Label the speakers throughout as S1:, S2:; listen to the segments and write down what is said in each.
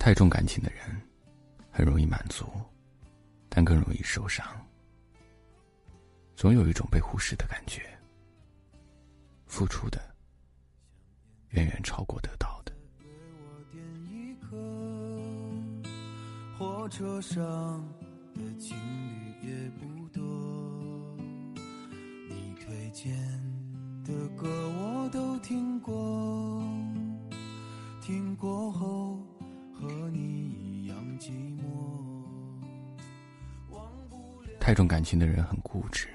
S1: 太重感情的人，很容易满足，但更容易受伤。总有一种被忽视的感觉，付出的远远超过得到的。
S2: 火车上的情侣也不多，你推荐的歌我都听过，听过后
S1: 太重感情的人很固执。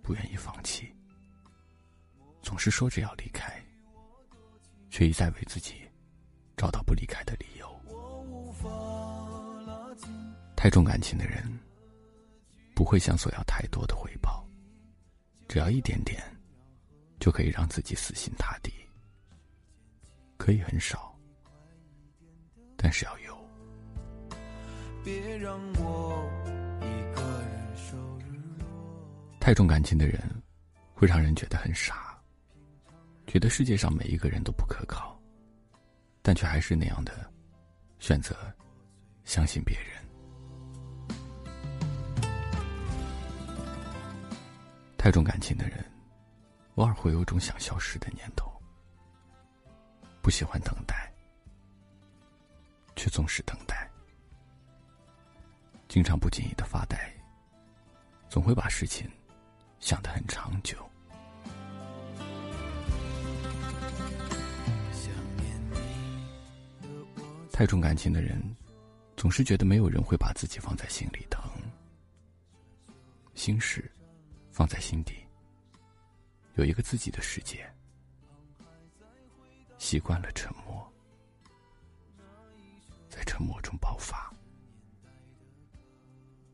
S1: 不愿意放弃，总是说着要离开，却一再为自己找到不离开的理由。太重感情的人不会想索要太多的回报，只要一点点，就可以让自己死心塌地。可以很少，但是要有。别让我。太重感情的人，会让人觉得很傻，觉得世界上每一个人都不可靠，但却还是那样的选择相信别人。太重感情的人，偶尔会有种想消失的念头，不喜欢等待，却总是等待，经常不经意的发呆，总会把事情。想得很长久。太重感情的人，总是觉得没有人会把自己放在心里疼，心事放在心底，有一个自己的世界，习惯了沉默，在沉默中爆发，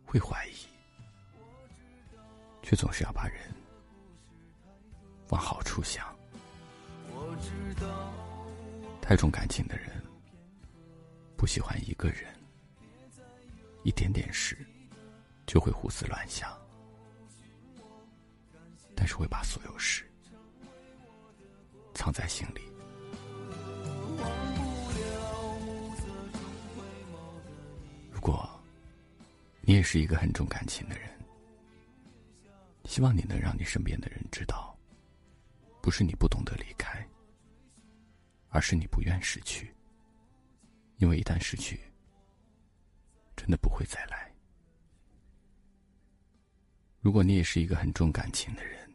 S1: 会怀疑。却总是要把人往好处想。太重感情的人不喜欢一个人，一点点事就会胡思乱想，但是会把所有事藏在心里。如果你也是一个很重感情的人。希望你能让你身边的人知道，不是你不懂得离开，而是你不愿失去。因为一旦失去，真的不会再来。如果你也是一个很重感情的人，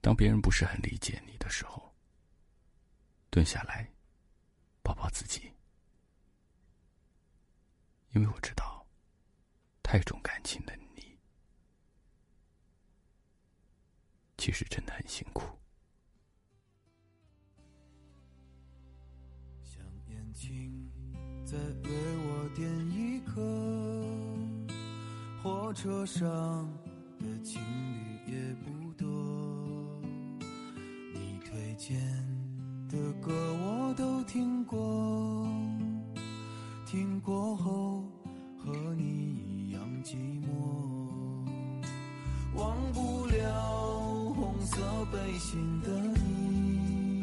S1: 当别人不是很理解你的时候，蹲下来，抱抱自己，因为我知道，太重感情的你。其实真的很辛苦。
S2: 想眼睛再为我点一颗，火车上的情侣也不多，你推荐的歌我都听过，听过后和你背心的你，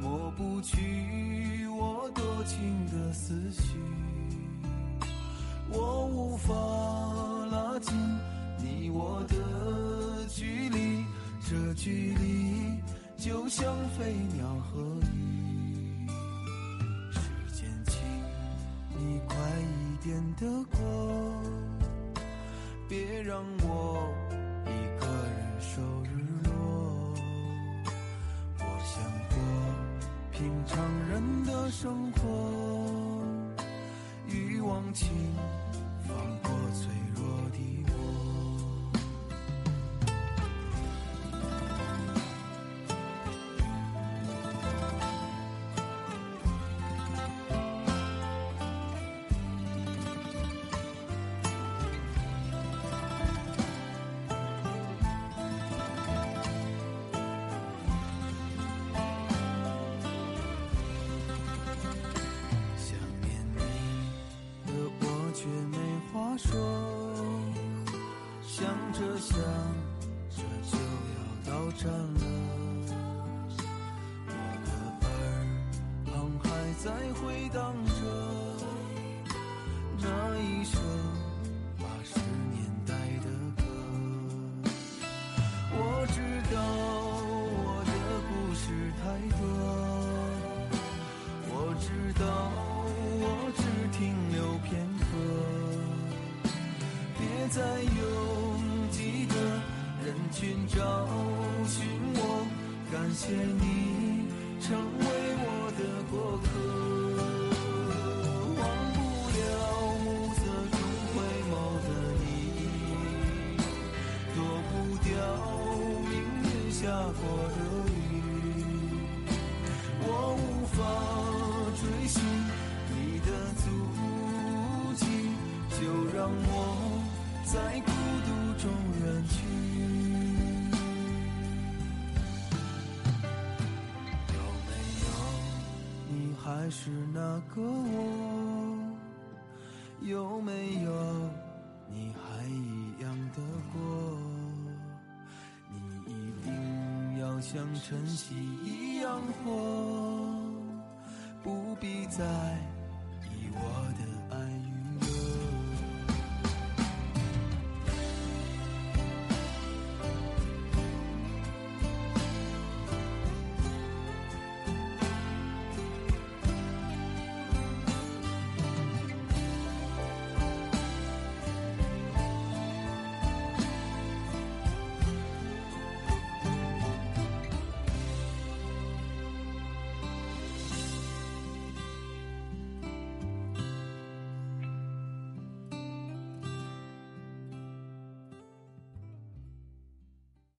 S2: 抹不去我多情的思绪，我无法拉近你我的距离，这距离就像飞鸟和鱼。时间，请你快一点的过，别让我人的生活，欲望轻，放过最站了，我的耳旁还在回荡着那一首八十年代的歌。我知道我的故事太多，我知道我只停留片刻，别再拥挤的人群找寻我，感谢你成为我的过客。忘不了暮色中回眸的你，躲不掉命运下过的雨，我无法追寻你的足迹，就让我在孤独中远去。还是那个我？有没有你还一样的过？你一定要像晨曦一样活，不必再